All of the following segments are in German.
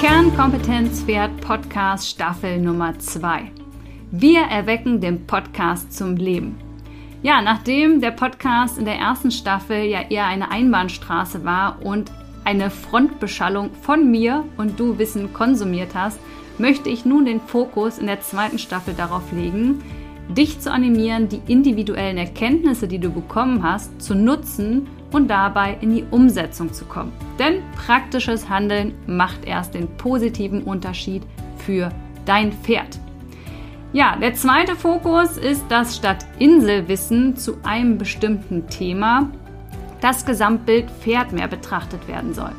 Kernkompetenz Pferd Podcast Staffel Nummer 2. Wir erwecken den Podcast zum Leben. Ja, nachdem der Podcast in der ersten Staffel ja eher eine Einbahnstraße war und eine Frontbeschallung von mir und du Wissen konsumiert hast, möchte ich nun den Fokus in der zweiten Staffel darauf legen, dich zu animieren, die individuellen Erkenntnisse, die du bekommen hast, zu nutzen und dabei in die Umsetzung zu kommen. Denn praktisches Handeln macht erst den positiven Unterschied für dein Pferd. Ja, der zweite Fokus ist, dass statt Inselwissen zu einem bestimmten Thema das Gesamtbild Pferd mehr betrachtet werden soll.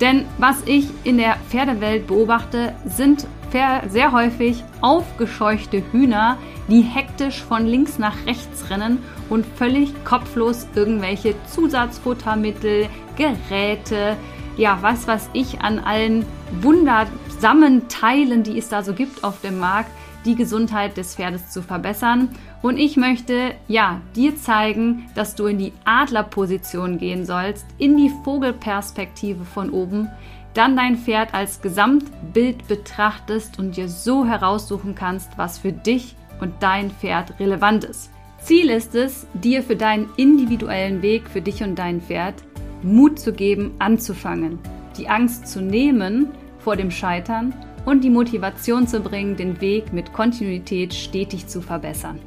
Denn was ich in der Pferdewelt beobachte, sind sehr häufig aufgescheuchte Hühner, die hektisch von links nach rechts rennen und völlig kopflos irgendwelche Zusatzfuttermittel, Geräte, ja, was weiß ich, an allen wundersamen Teilen, die es da so gibt auf dem Markt, die Gesundheit des Pferdes zu verbessern. Und ich möchte, ja, dir zeigen, dass du in die Adlerposition gehen sollst, in die Vogelperspektive von oben, dann dein Pferd als Gesamtbild betrachtest und dir so heraussuchen kannst, was für dich und dein Pferd relevant ist. Ziel ist es, dir für deinen individuellen Weg für dich und dein Pferd Mut zu geben, anzufangen, die Angst zu nehmen vor dem Scheitern und die Motivation zu bringen, den Weg mit Kontinuität stetig zu verbessern.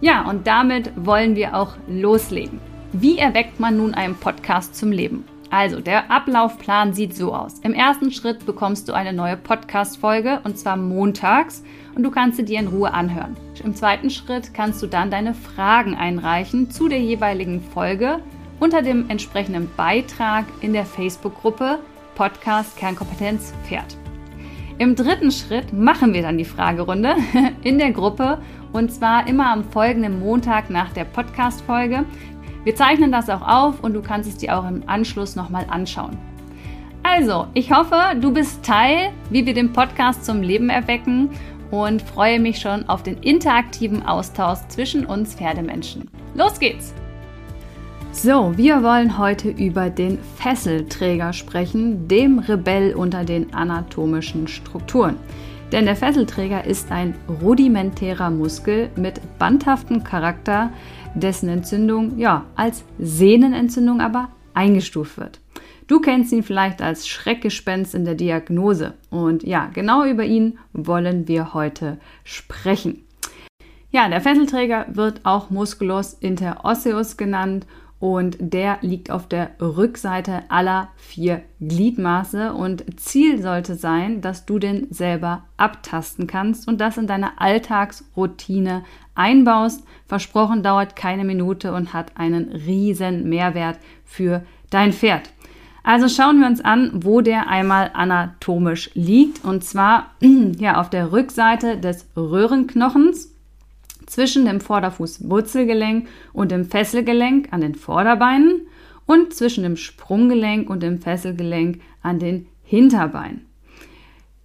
Ja, und damit wollen wir auch loslegen. Wie erweckt man nun einen Podcast zum Leben? Also, der Ablaufplan sieht so aus. Im ersten Schritt bekommst du eine neue Podcast-Folge und zwar montags und du kannst sie dir in Ruhe anhören. Im zweiten Schritt kannst du dann deine Fragen einreichen zu der jeweiligen Folge unter dem entsprechenden Beitrag in der Facebook-Gruppe Podcast Kernkompetenz Pferd. Im dritten Schritt machen wir dann die Fragerunde in der Gruppe und zwar immer am folgenden Montag nach der Podcast-Folge. Wir zeichnen das auch auf und du kannst es dir auch im Anschluss nochmal anschauen. Also, ich hoffe, du bist Teil, wie wir den Podcast zum Leben erwecken und freue mich schon auf den interaktiven Austausch zwischen uns Pferdemenschen. Los geht's! So, wir wollen heute über den Fesselträger sprechen, dem Rebell unter den anatomischen Strukturen. Denn der Fesselträger ist ein rudimentärer Muskel mit bandhaftem Charakter, dessen Entzündung ja als Sehnenentzündung aber eingestuft wird. Du kennst ihn vielleicht als Schreckgespenst in der Diagnose und ja, genau über ihn wollen wir heute sprechen. Ja, der Fesselträger wird auch Musculus interosseus genannt und der liegt auf der Rückseite aller vier Gliedmaße und Ziel sollte sein, dass du den selber abtasten kannst und das in deine Alltagsroutine einbaust. Versprochen dauert keine Minute und hat einen riesen Mehrwert für dein Pferd. Also schauen wir uns an, wo der einmal anatomisch liegt und zwar ja auf der Rückseite des Röhrenknochens zwischen dem Vorderfußwurzelgelenk und dem Fesselgelenk an den Vorderbeinen und zwischen dem Sprunggelenk und dem Fesselgelenk an den Hinterbeinen.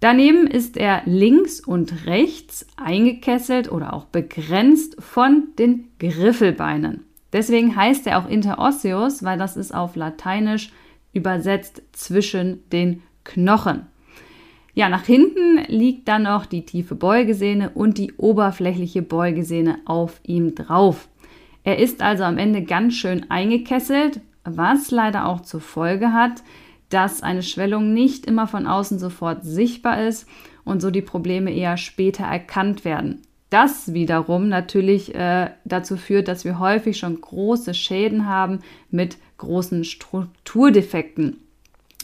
Daneben ist er links und rechts eingekesselt oder auch begrenzt von den Griffelbeinen. Deswegen heißt er auch Interosseus, weil das ist auf Lateinisch übersetzt zwischen den Knochen. Ja, nach hinten liegt dann noch die tiefe Beugesehne und die oberflächliche Beugesehne auf ihm drauf. Er ist also am Ende ganz schön eingekesselt, was leider auch zur Folge hat, dass eine Schwellung nicht immer von außen sofort sichtbar ist und so die Probleme eher später erkannt werden. Das wiederum natürlich äh, dazu führt, dass wir häufig schon große Schäden haben mit großen Strukturdefekten.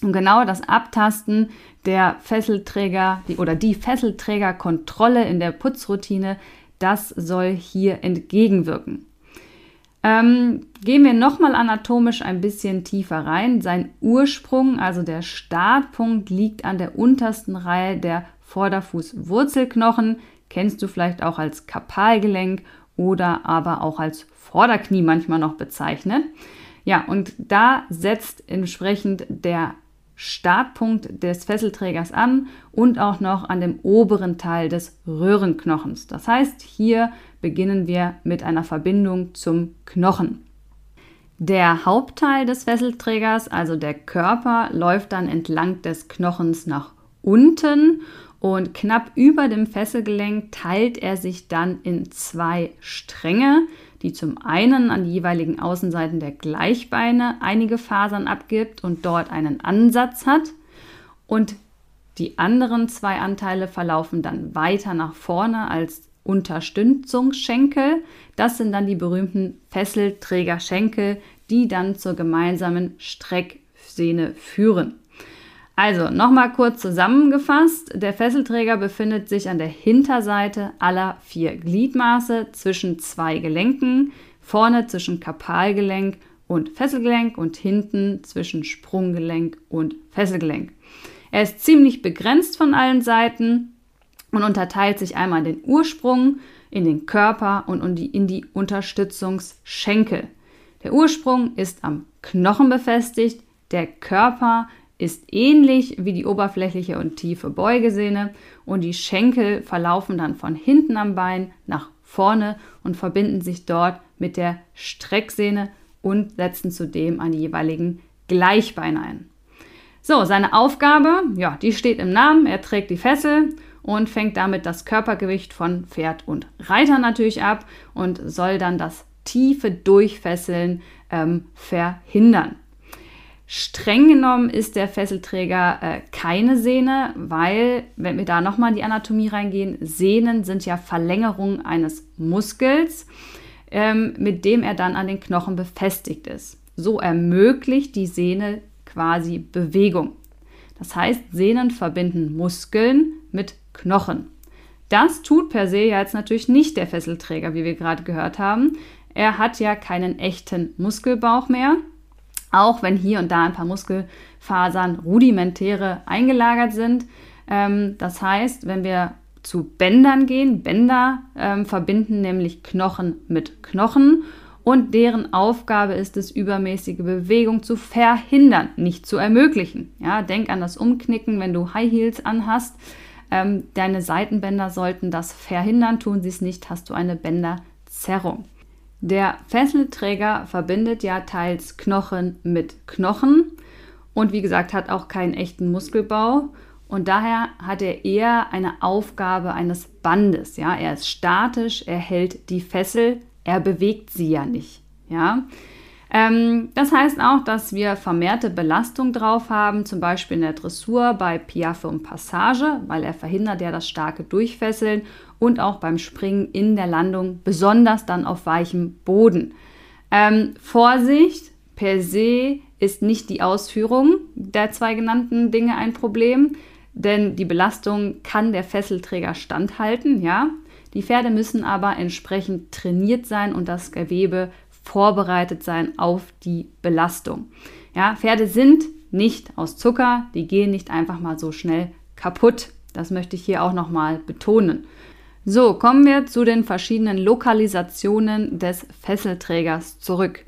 Und genau das Abtasten der Fesselträger die, oder die Fesselträgerkontrolle in der Putzroutine, das soll hier entgegenwirken. Ähm, gehen wir nochmal anatomisch ein bisschen tiefer rein. Sein Ursprung, also der Startpunkt, liegt an der untersten Reihe der Vorderfußwurzelknochen. Kennst du vielleicht auch als Kapalgelenk oder aber auch als Vorderknie manchmal noch bezeichnet. Ja, und da setzt entsprechend der Startpunkt des Fesselträgers an und auch noch an dem oberen Teil des Röhrenknochens. Das heißt, hier beginnen wir mit einer Verbindung zum Knochen. Der Hauptteil des Fesselträgers, also der Körper, läuft dann entlang des Knochens nach unten und knapp über dem Fesselgelenk teilt er sich dann in zwei Stränge, die zum einen an die jeweiligen Außenseiten der Gleichbeine einige Fasern abgibt und dort einen Ansatz hat. Und die anderen zwei Anteile verlaufen dann weiter nach vorne als Unterstützungsschenkel. Das sind dann die berühmten Fesselträgerschenkel, die dann zur gemeinsamen Strecksehne führen. Also nochmal kurz zusammengefasst. Der Fesselträger befindet sich an der Hinterseite aller vier Gliedmaße zwischen zwei Gelenken, vorne zwischen Kapalgelenk und Fesselgelenk und hinten zwischen Sprunggelenk und Fesselgelenk. Er ist ziemlich begrenzt von allen Seiten und unterteilt sich einmal in den Ursprung, in den Körper und in die Unterstützungsschenkel. Der Ursprung ist am Knochen befestigt, der Körper ist ähnlich wie die oberflächliche und tiefe Beugesehne und die Schenkel verlaufen dann von hinten am Bein nach vorne und verbinden sich dort mit der Strecksehne und setzen zudem an die jeweiligen Gleichbeine ein. So, seine Aufgabe, ja, die steht im Namen. Er trägt die Fessel und fängt damit das Körpergewicht von Pferd und Reiter natürlich ab und soll dann das tiefe Durchfesseln ähm, verhindern. Streng genommen ist der Fesselträger äh, keine Sehne, weil, wenn wir da nochmal in die Anatomie reingehen, Sehnen sind ja Verlängerungen eines Muskels, ähm, mit dem er dann an den Knochen befestigt ist. So ermöglicht die Sehne quasi Bewegung. Das heißt, Sehnen verbinden Muskeln mit Knochen. Das tut per se ja jetzt natürlich nicht der Fesselträger, wie wir gerade gehört haben. Er hat ja keinen echten Muskelbauch mehr, auch wenn hier und da ein paar Muskelfasern rudimentäre eingelagert sind. Ähm, das heißt, wenn wir zu Bändern gehen, Bänder ähm, verbinden nämlich Knochen mit Knochen und deren Aufgabe ist es, übermäßige Bewegung zu verhindern, nicht zu ermöglichen. Ja, denk an das Umknicken, wenn du High Heels anhast. Ähm, deine Seitenbänder sollten das verhindern. Tun sie es nicht, hast du eine Bänderzerrung. Der Fesselträger verbindet ja teils Knochen mit Knochen und wie gesagt hat auch keinen echten Muskelbau und daher hat er eher eine Aufgabe eines Bandes. Ja, er ist statisch, er hält die Fessel, er bewegt sie ja nicht. Ja, ähm, das heißt auch, dass wir vermehrte Belastung drauf haben, zum Beispiel in der Dressur bei Piaffe und Passage, weil er verhindert ja das starke Durchfesseln und auch beim Springen in der Landung, besonders dann auf weichem Boden. Ähm, Vorsicht, per se ist nicht die Ausführung der zwei genannten Dinge ein Problem, denn die Belastung kann der Fesselträger standhalten, ja. Die Pferde müssen aber entsprechend trainiert sein und das Gewebe vorbereitet sein auf die Belastung. Ja, Pferde sind nicht aus Zucker, die gehen nicht einfach mal so schnell kaputt. Das möchte ich hier auch nochmal betonen. So, kommen wir zu den verschiedenen Lokalisationen des Fesselträgers zurück.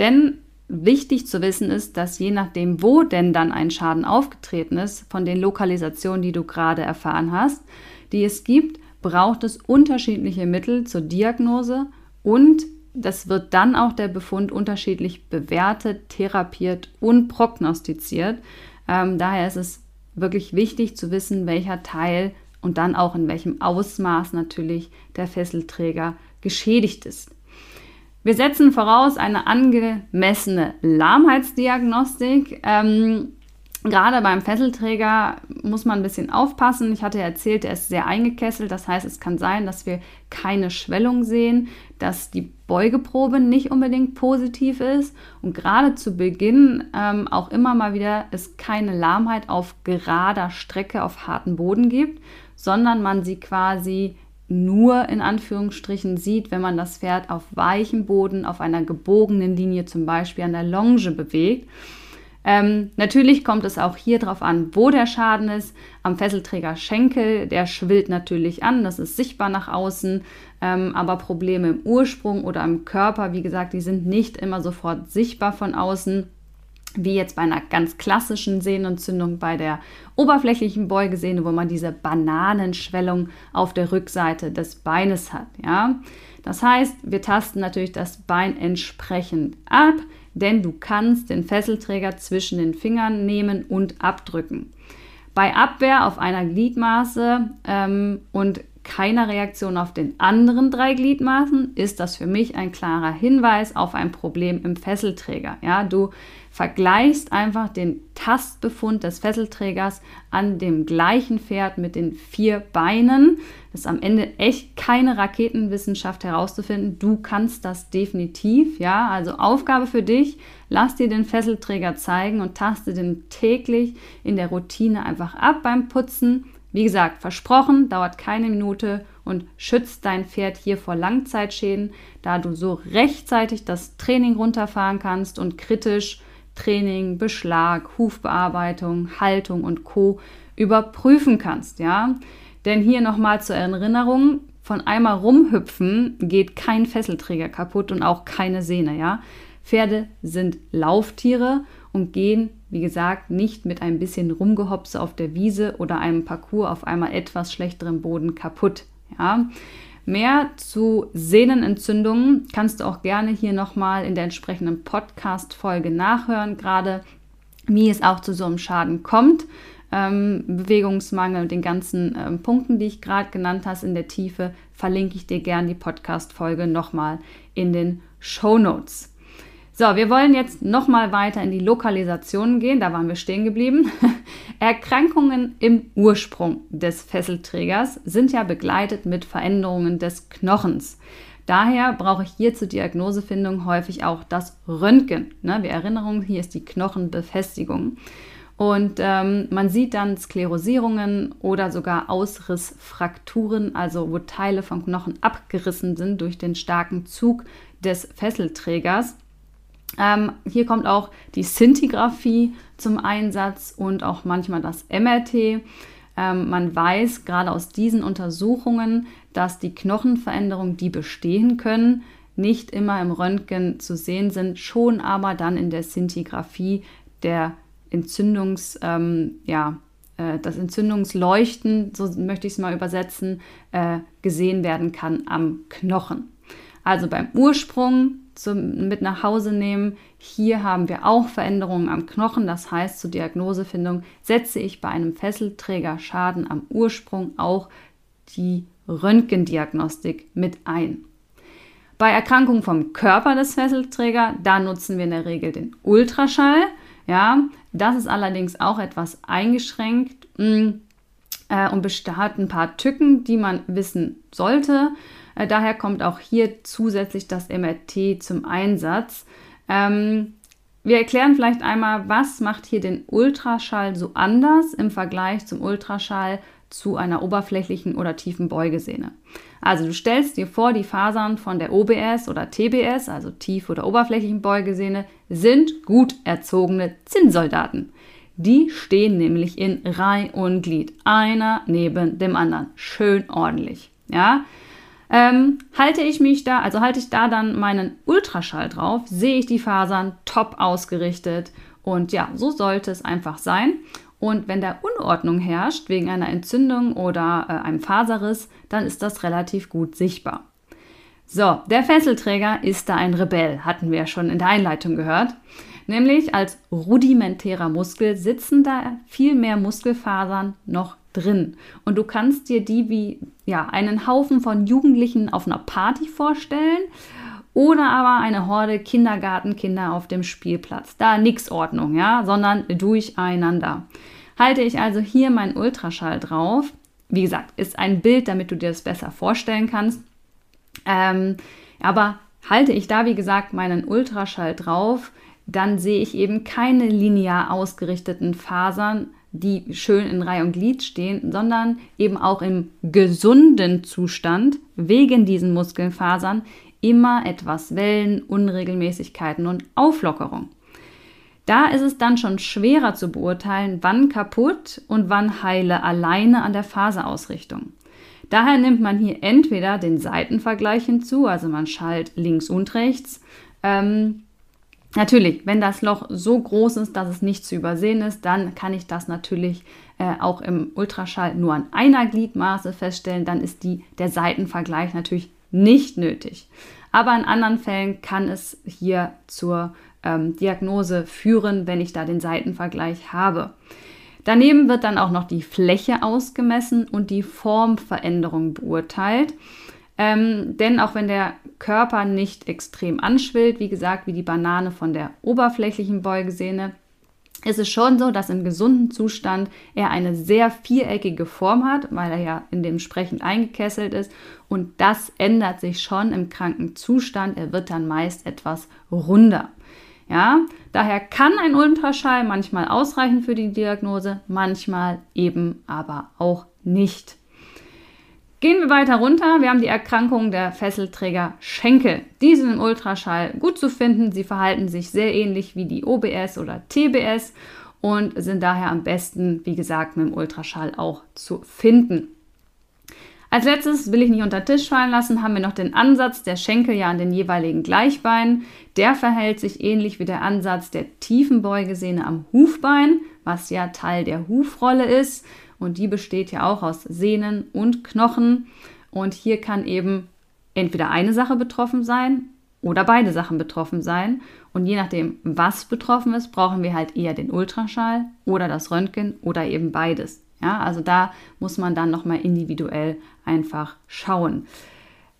Denn wichtig zu wissen ist, dass je nachdem, wo denn dann ein Schaden aufgetreten ist, von den Lokalisationen, die du gerade erfahren hast, die es gibt, braucht es unterschiedliche Mittel zur Diagnose und das wird dann auch der Befund unterschiedlich bewertet, therapiert und prognostiziert. Ähm, daher ist es wirklich wichtig zu wissen, welcher Teil und dann auch in welchem Ausmaß natürlich der Fesselträger geschädigt ist. Wir setzen voraus eine angemessene Lahmheitsdiagnostik. Ähm, Gerade beim Fesselträger muss man ein bisschen aufpassen. Ich hatte erzählt, er ist sehr eingekesselt. Das heißt, es kann sein, dass wir keine Schwellung sehen, dass die Beugeprobe nicht unbedingt positiv ist und gerade zu Beginn ähm, auch immer mal wieder es keine Lahmheit auf gerader Strecke auf harten Boden gibt, sondern man sie quasi nur in Anführungsstrichen sieht, wenn man das Pferd auf weichem Boden, auf einer gebogenen Linie zum Beispiel an der Longe bewegt. Ähm, natürlich kommt es auch hier drauf an, wo der Schaden ist. Am Fesselträger Schenkel, der schwillt natürlich an, das ist sichtbar nach außen. Ähm, aber Probleme im Ursprung oder im Körper, wie gesagt, die sind nicht immer sofort sichtbar von außen wie jetzt bei einer ganz klassischen Sehnenentzündung bei der oberflächlichen Beugesehne, wo man diese Bananenschwellung auf der Rückseite des Beines hat. Ja? Das heißt, wir tasten natürlich das Bein entsprechend ab, denn du kannst den Fesselträger zwischen den Fingern nehmen und abdrücken. Bei Abwehr auf einer Gliedmaße ähm, und keiner Reaktion auf den anderen drei Gliedmaßen ist das für mich ein klarer Hinweis auf ein Problem im Fesselträger. Ja, du vergleichst einfach den Tastbefund des Fesselträgers an dem gleichen Pferd mit den vier Beinen. Das ist am Ende echt keine Raketenwissenschaft herauszufinden. Du kannst das definitiv, ja. Also Aufgabe für dich, lass dir den Fesselträger zeigen und taste den täglich in der Routine einfach ab beim Putzen. Wie gesagt, versprochen, dauert keine Minute und schützt dein Pferd hier vor Langzeitschäden, da du so rechtzeitig das Training runterfahren kannst und kritisch Training, Beschlag, Hufbearbeitung, Haltung und Co. überprüfen kannst, ja? Denn hier nochmal zur Erinnerung, von einmal rumhüpfen geht kein Fesselträger kaputt und auch keine Sehne, ja? Pferde sind Lauftiere und gehen, wie gesagt, nicht mit ein bisschen Rumgehopse auf der Wiese oder einem Parcours auf einmal etwas schlechterem Boden kaputt, ja? Mehr zu Sehnenentzündungen kannst du auch gerne hier nochmal in der entsprechenden Podcast-Folge nachhören, gerade wie es auch zu so einem Schaden kommt. Ähm, Bewegungsmangel, den ganzen ähm, Punkten, die ich gerade genannt habe in der Tiefe, verlinke ich dir gerne die Podcast-Folge nochmal in den Show Notes. So, wir wollen jetzt nochmal weiter in die Lokalisation gehen, da waren wir stehen geblieben. Erkrankungen im Ursprung des Fesselträgers sind ja begleitet mit Veränderungen des Knochens. Daher brauche ich hier zur Diagnosefindung häufig auch das Röntgen. Ne? Wir erinnern, hier ist die Knochenbefestigung. Und ähm, man sieht dann Sklerosierungen oder sogar Ausrissfrakturen, also wo Teile vom Knochen abgerissen sind durch den starken Zug des Fesselträgers. Ähm, hier kommt auch die Szintigraphie zum Einsatz und auch manchmal das MRT. Ähm, man weiß gerade aus diesen Untersuchungen, dass die Knochenveränderungen, die bestehen können, nicht immer im Röntgen zu sehen sind, schon aber dann in der Szintigraphie der Entzündungs, ähm, ja, äh, das Entzündungsleuchten, so möchte ich es mal übersetzen, äh, gesehen werden kann am Knochen. Also beim Ursprung zum, mit nach Hause nehmen. Hier haben wir auch Veränderungen am Knochen. Das heißt, zur Diagnosefindung setze ich bei einem Fesselträger Schaden am Ursprung auch die Röntgendiagnostik mit ein. Bei Erkrankungen vom Körper des Fesselträgers, da nutzen wir in der Regel den Ultraschall. Ja, das ist allerdings auch etwas eingeschränkt mm, äh, und besteht ein paar Tücken, die man wissen sollte. Äh, daher kommt auch hier zusätzlich das MRT zum Einsatz. Ähm, wir erklären vielleicht einmal, was macht hier den Ultraschall so anders im Vergleich zum Ultraschall zu einer oberflächlichen oder tiefen Beugesehne. Also du stellst dir vor, die Fasern von der OBS oder TBS, also tief- oder oberflächlichen Beugesehne, sind gut erzogene Zinnsoldaten. Die stehen nämlich in Reih und Glied, einer neben dem anderen, schön ordentlich. Ja, ähm, halte ich mich da, also halte ich da dann meinen Ultraschall drauf, sehe ich die Fasern top ausgerichtet und ja, so sollte es einfach sein. Und wenn da Unordnung herrscht wegen einer Entzündung oder äh, einem Faserriss, dann ist das relativ gut sichtbar. So, der Fesselträger ist da ein Rebell, hatten wir ja schon in der Einleitung gehört. Nämlich als rudimentärer Muskel sitzen da viel mehr Muskelfasern noch drin. Und du kannst dir die wie ja, einen Haufen von Jugendlichen auf einer Party vorstellen oder aber eine Horde Kindergartenkinder auf dem Spielplatz. Da nix Ordnung, ja, sondern durcheinander. Halte ich also hier meinen Ultraschall drauf. Wie gesagt, ist ein Bild, damit du dir das besser vorstellen kannst. Ähm, aber halte ich da, wie gesagt, meinen Ultraschall drauf, dann sehe ich eben keine linear ausgerichteten Fasern, die schön in Reihe und Glied stehen, sondern eben auch im gesunden Zustand wegen diesen Muskelfasern immer etwas Wellen, Unregelmäßigkeiten und Auflockerung. Da ist es dann schon schwerer zu beurteilen, wann kaputt und wann heile alleine an der Faserausrichtung. Daher nimmt man hier entweder den Seitenvergleich hinzu, also man schallt links und rechts, ähm, Natürlich, wenn das Loch so groß ist, dass es nicht zu übersehen ist, dann kann ich das natürlich äh, auch im Ultraschall nur an einer Gliedmaße feststellen. Dann ist die, der Seitenvergleich natürlich nicht nötig. Aber in anderen Fällen kann es hier zur ähm, Diagnose führen, wenn ich da den Seitenvergleich habe. Daneben wird dann auch noch die Fläche ausgemessen und die Formveränderung beurteilt. Ähm, denn auch wenn der Körper nicht extrem anschwillt, wie gesagt, wie die Banane von der oberflächlichen Beugesehne, ist es schon so, dass im gesunden Zustand er eine sehr viereckige Form hat, weil er ja in dem entsprechend eingekesselt ist. Und das ändert sich schon im kranken Zustand. Er wird dann meist etwas runder. Ja, daher kann ein Ultraschall manchmal ausreichen für die Diagnose, manchmal eben aber auch nicht. Gehen wir weiter runter. Wir haben die Erkrankung der Fesselträger Schenkel. Die sind im Ultraschall gut zu finden. Sie verhalten sich sehr ähnlich wie die OBS oder TBS und sind daher am besten, wie gesagt, mit dem Ultraschall auch zu finden. Als letztes will ich nicht unter Tisch fallen lassen, haben wir noch den Ansatz der Schenkel ja an den jeweiligen Gleichbeinen. Der verhält sich ähnlich wie der Ansatz der tiefen Beugesehne am Hufbein, was ja Teil der Hufrolle ist. Und die besteht ja auch aus Sehnen und Knochen. Und hier kann eben entweder eine Sache betroffen sein oder beide Sachen betroffen sein. Und je nachdem, was betroffen ist, brauchen wir halt eher den Ultraschall oder das Röntgen oder eben beides. Ja, also da muss man dann nochmal individuell einfach schauen.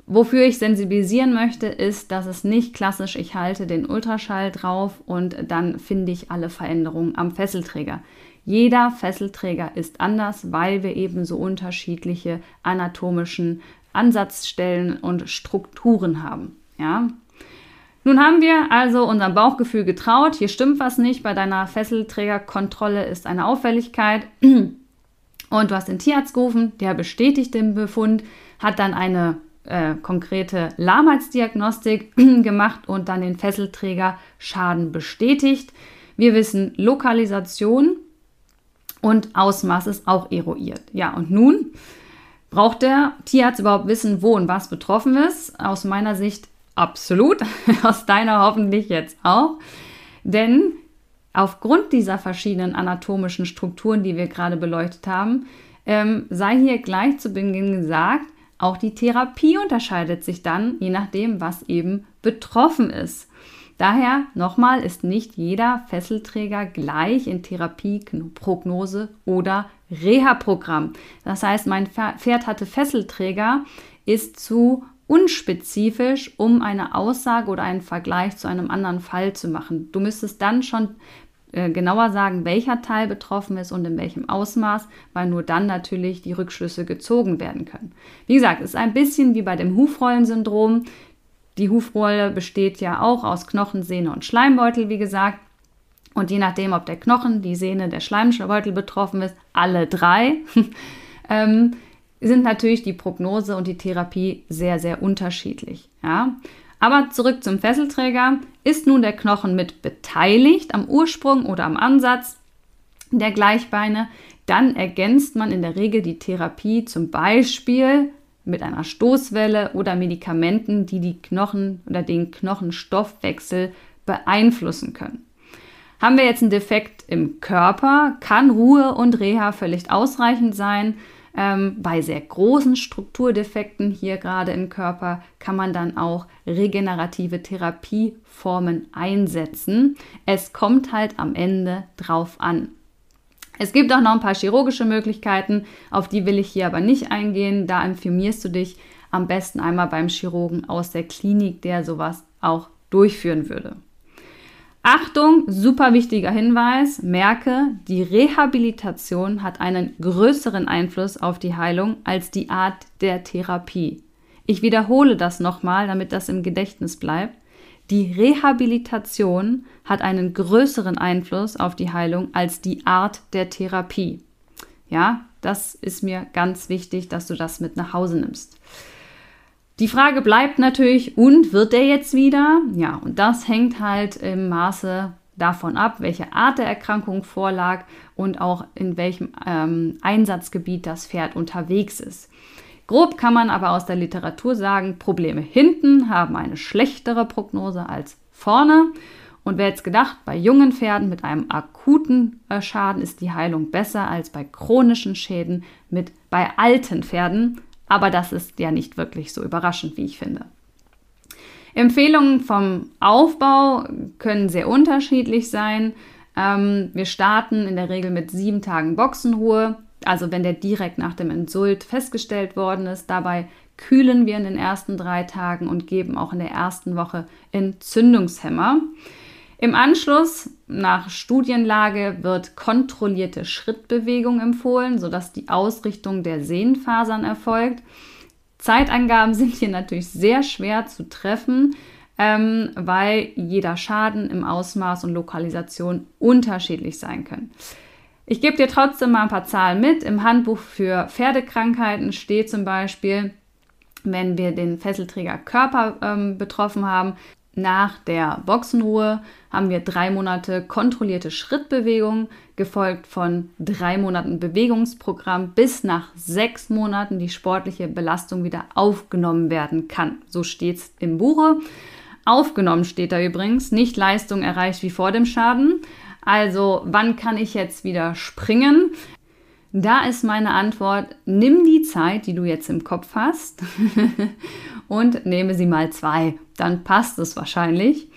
Wofür ich sensibilisieren möchte, ist, dass es nicht klassisch, ich halte den Ultraschall drauf und dann finde ich alle Veränderungen am Fesselträger. Jeder Fesselträger ist anders, weil wir eben so unterschiedliche anatomischen Ansatzstellen und Strukturen haben. Ja? Nun haben wir also unserem Bauchgefühl getraut. Hier stimmt was nicht. Bei deiner Fesselträgerkontrolle ist eine Auffälligkeit. Und du hast den Tierarzt gerufen, der bestätigt den Befund, hat dann eine äh, konkrete Lahmheitsdiagnostik gemacht und dann den Fesselträger Schaden bestätigt. Wir wissen Lokalisation, und Ausmaß ist auch eruiert. Ja, und nun braucht der Tierarzt überhaupt wissen, wo und was betroffen ist? Aus meiner Sicht absolut, aus deiner hoffentlich jetzt auch. Denn aufgrund dieser verschiedenen anatomischen Strukturen, die wir gerade beleuchtet haben, ähm, sei hier gleich zu Beginn gesagt, auch die Therapie unterscheidet sich dann, je nachdem, was eben betroffen ist. Daher nochmal ist nicht jeder Fesselträger gleich in Therapie, Prognose oder Reha-Programm. Das heißt, mein Pferd hatte Fesselträger, ist zu unspezifisch, um eine Aussage oder einen Vergleich zu einem anderen Fall zu machen. Du müsstest dann schon äh, genauer sagen, welcher Teil betroffen ist und in welchem Ausmaß, weil nur dann natürlich die Rückschlüsse gezogen werden können. Wie gesagt, es ist ein bisschen wie bei dem Hufrollensyndrom. Die Hufrolle besteht ja auch aus Knochen, Sehne und Schleimbeutel, wie gesagt. Und je nachdem, ob der Knochen, die Sehne, der Schleimbeutel betroffen ist, alle drei, ähm, sind natürlich die Prognose und die Therapie sehr, sehr unterschiedlich. Ja? Aber zurück zum Fesselträger. Ist nun der Knochen mit beteiligt am Ursprung oder am Ansatz der Gleichbeine, dann ergänzt man in der Regel die Therapie zum Beispiel mit einer Stoßwelle oder Medikamenten, die die Knochen oder den Knochenstoffwechsel beeinflussen können. Haben wir jetzt einen Defekt im Körper, kann Ruhe und Reha völlig ausreichend sein. Ähm, bei sehr großen Strukturdefekten hier gerade im Körper kann man dann auch regenerative Therapieformen einsetzen. Es kommt halt am Ende drauf an. Es gibt auch noch ein paar chirurgische Möglichkeiten, auf die will ich hier aber nicht eingehen. Da informierst du dich am besten einmal beim Chirurgen aus der Klinik, der sowas auch durchführen würde. Achtung, super wichtiger Hinweis, merke, die Rehabilitation hat einen größeren Einfluss auf die Heilung als die Art der Therapie. Ich wiederhole das nochmal, damit das im Gedächtnis bleibt. Die Rehabilitation hat einen größeren Einfluss auf die Heilung als die Art der Therapie. Ja, das ist mir ganz wichtig, dass du das mit nach Hause nimmst. Die Frage bleibt natürlich, und wird der jetzt wieder? Ja, und das hängt halt im Maße davon ab, welche Art der Erkrankung vorlag und auch in welchem ähm, Einsatzgebiet das Pferd unterwegs ist. Grob kann man aber aus der Literatur sagen, Probleme hinten haben eine schlechtere Prognose als vorne. Und wer jetzt gedacht, bei jungen Pferden mit einem akuten äh, Schaden ist die Heilung besser als bei chronischen Schäden mit bei alten Pferden. Aber das ist ja nicht wirklich so überraschend, wie ich finde. Empfehlungen vom Aufbau können sehr unterschiedlich sein. Ähm, wir starten in der Regel mit sieben Tagen Boxenruhe, also wenn der direkt nach dem Insult festgestellt worden ist. Dabei kühlen wir in den ersten drei Tagen und geben auch in der ersten Woche Entzündungshemmer. Im Anschluss nach Studienlage wird kontrollierte Schrittbewegung empfohlen, sodass die Ausrichtung der Sehnenfasern erfolgt. Zeitangaben sind hier natürlich sehr schwer zu treffen, ähm, weil jeder Schaden im Ausmaß und Lokalisation unterschiedlich sein können. Ich gebe dir trotzdem mal ein paar Zahlen mit. Im Handbuch für Pferdekrankheiten steht zum Beispiel, wenn wir den Fesselträger Körper ähm, betroffen haben, nach der Boxenruhe haben wir drei Monate kontrollierte Schrittbewegung, gefolgt von drei Monaten Bewegungsprogramm, bis nach sechs Monaten die sportliche Belastung wieder aufgenommen werden kann. So steht es im Buche. Aufgenommen steht da übrigens, nicht Leistung erreicht wie vor dem Schaden. Also wann kann ich jetzt wieder springen? Da ist meine Antwort, nimm die Zeit, die du jetzt im Kopf hast und nehme sie mal zwei. Dann passt es wahrscheinlich.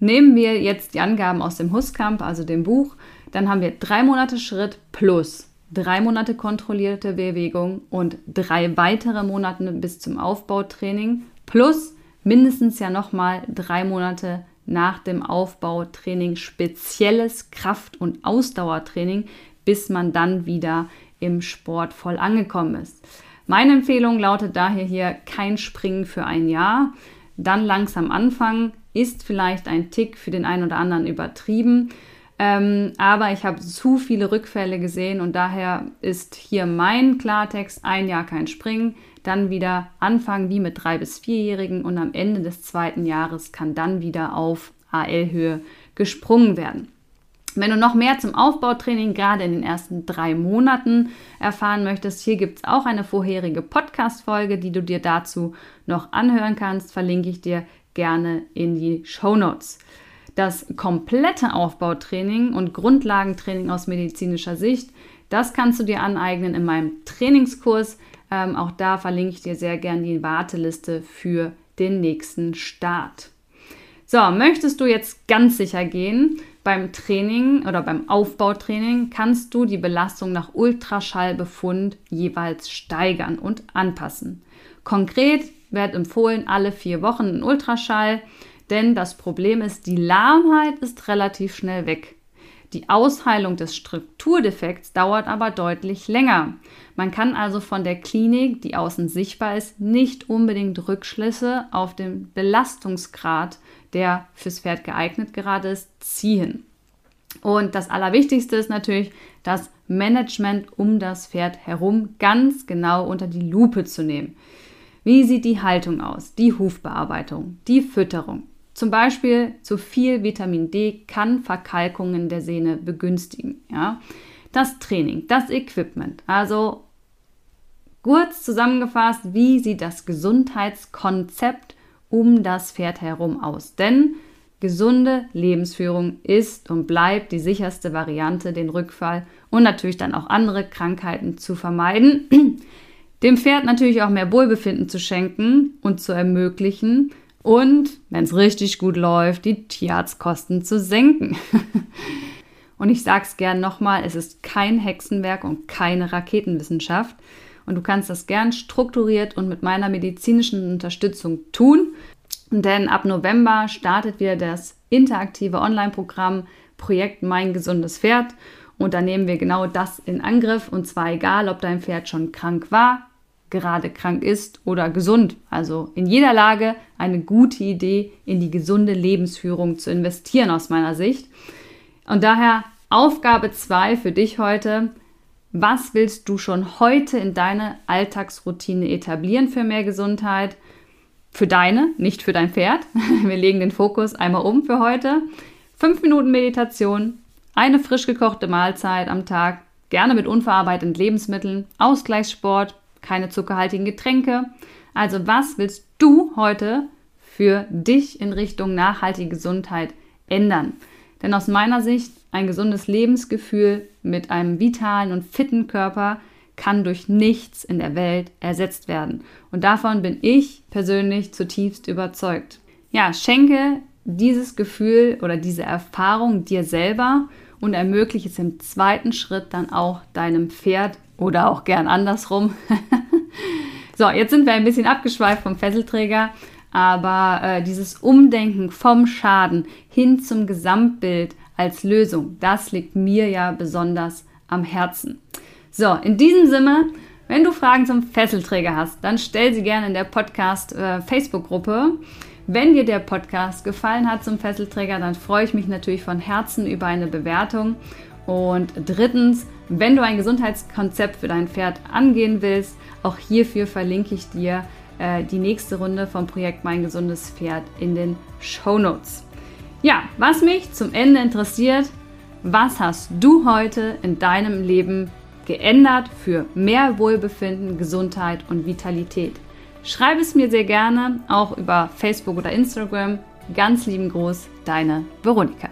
Nehmen wir jetzt die Angaben aus dem Huskamp, also dem Buch, dann haben wir drei Monate Schritt plus drei Monate kontrollierte Bewegung und drei weitere Monate bis zum Aufbautraining plus mindestens ja nochmal drei Monate nach dem Aufbautraining spezielles Kraft- und Ausdauertraining, bis man dann wieder im Sport voll angekommen ist. Meine Empfehlung lautet daher hier kein Springen für ein Jahr, dann langsam anfangen, ist vielleicht ein Tick für den einen oder anderen übertrieben. Ähm, aber ich habe zu viele Rückfälle gesehen und daher ist hier mein Klartext, ein Jahr kein Springen, dann wieder anfangen wie mit drei bis vierjährigen und am Ende des zweiten Jahres kann dann wieder auf AL-Höhe gesprungen werden. Wenn du noch mehr zum Aufbautraining gerade in den ersten drei Monaten erfahren möchtest, hier gibt es auch eine vorherige Podcast-Folge, die du dir dazu noch anhören kannst, verlinke ich dir gerne in die Show Notes. Das komplette Aufbautraining und Grundlagentraining aus medizinischer Sicht, das kannst du dir aneignen in meinem Trainingskurs. Ähm, auch da verlinke ich dir sehr gerne die Warteliste für den nächsten Start. So, möchtest du jetzt ganz sicher gehen, beim Training oder beim Aufbautraining kannst du die Belastung nach Ultraschallbefund jeweils steigern und anpassen. Konkret wird empfohlen alle vier Wochen ein Ultraschall, denn das Problem ist, die Lahmheit ist relativ schnell weg. Die Ausheilung des Strukturdefekts dauert aber deutlich länger. Man kann also von der Klinik, die außen sichtbar ist, nicht unbedingt Rückschlüsse auf den Belastungsgrad der fürs Pferd geeignet gerade ist, ziehen. Und das Allerwichtigste ist natürlich, das Management um das Pferd herum ganz genau unter die Lupe zu nehmen. Wie sieht die Haltung aus, die Hufbearbeitung, die Fütterung? Zum Beispiel zu viel Vitamin D kann Verkalkungen der Sehne begünstigen. Ja? Das Training, das Equipment, also kurz zusammengefasst, wie sieht das Gesundheitskonzept um das Pferd herum aus. Denn gesunde Lebensführung ist und bleibt die sicherste Variante, den Rückfall und natürlich dann auch andere Krankheiten zu vermeiden. Dem Pferd natürlich auch mehr Wohlbefinden zu schenken und zu ermöglichen und, wenn es richtig gut läuft, die Tierarztkosten zu senken. und ich sage es gern nochmal, es ist kein Hexenwerk und keine Raketenwissenschaft. Und du kannst das gern strukturiert und mit meiner medizinischen Unterstützung tun. Denn ab November startet wieder das interaktive Online-Programm Projekt Mein gesundes Pferd. Und da nehmen wir genau das in Angriff. Und zwar egal, ob dein Pferd schon krank war, gerade krank ist oder gesund. Also in jeder Lage eine gute Idee, in die gesunde Lebensführung zu investieren aus meiner Sicht. Und daher Aufgabe 2 für dich heute. Was willst du schon heute in deine Alltagsroutine etablieren für mehr Gesundheit? Für deine, nicht für dein Pferd. Wir legen den Fokus einmal um für heute. Fünf Minuten Meditation, eine frisch gekochte Mahlzeit am Tag, gerne mit unverarbeiteten Lebensmitteln, Ausgleichssport, keine zuckerhaltigen Getränke. Also was willst du heute für dich in Richtung nachhaltige Gesundheit ändern? Denn aus meiner Sicht ein gesundes Lebensgefühl mit einem vitalen und fitten Körper kann durch nichts in der Welt ersetzt werden. Und davon bin ich persönlich zutiefst überzeugt. Ja, schenke dieses Gefühl oder diese Erfahrung dir selber und ermögliche es im zweiten Schritt dann auch deinem Pferd oder auch gern andersrum. so, jetzt sind wir ein bisschen abgeschweift vom Fesselträger, aber äh, dieses Umdenken vom Schaden hin zum Gesamtbild als Lösung, das liegt mir ja besonders am Herzen. So, in diesem Sinne, wenn du Fragen zum Fesselträger hast, dann stell sie gerne in der Podcast äh. Wenn dir der Podcast gefallen hat zum Fesselträger, dann freue ich mich natürlich von Herzen über eine Bewertung. Und drittens, wenn du ein Gesundheitskonzept für dein Pferd angehen willst, auch hierfür verlinke ich dir äh, die nächste Runde vom Projekt Mein gesundes Pferd in den Show Notes. Ja, was mich zum Ende interessiert, was hast du heute in deinem Leben geändert für mehr Wohlbefinden, Gesundheit und Vitalität? Schreib es mir sehr gerne, auch über Facebook oder Instagram. Ganz lieben Gruß, deine Veronika.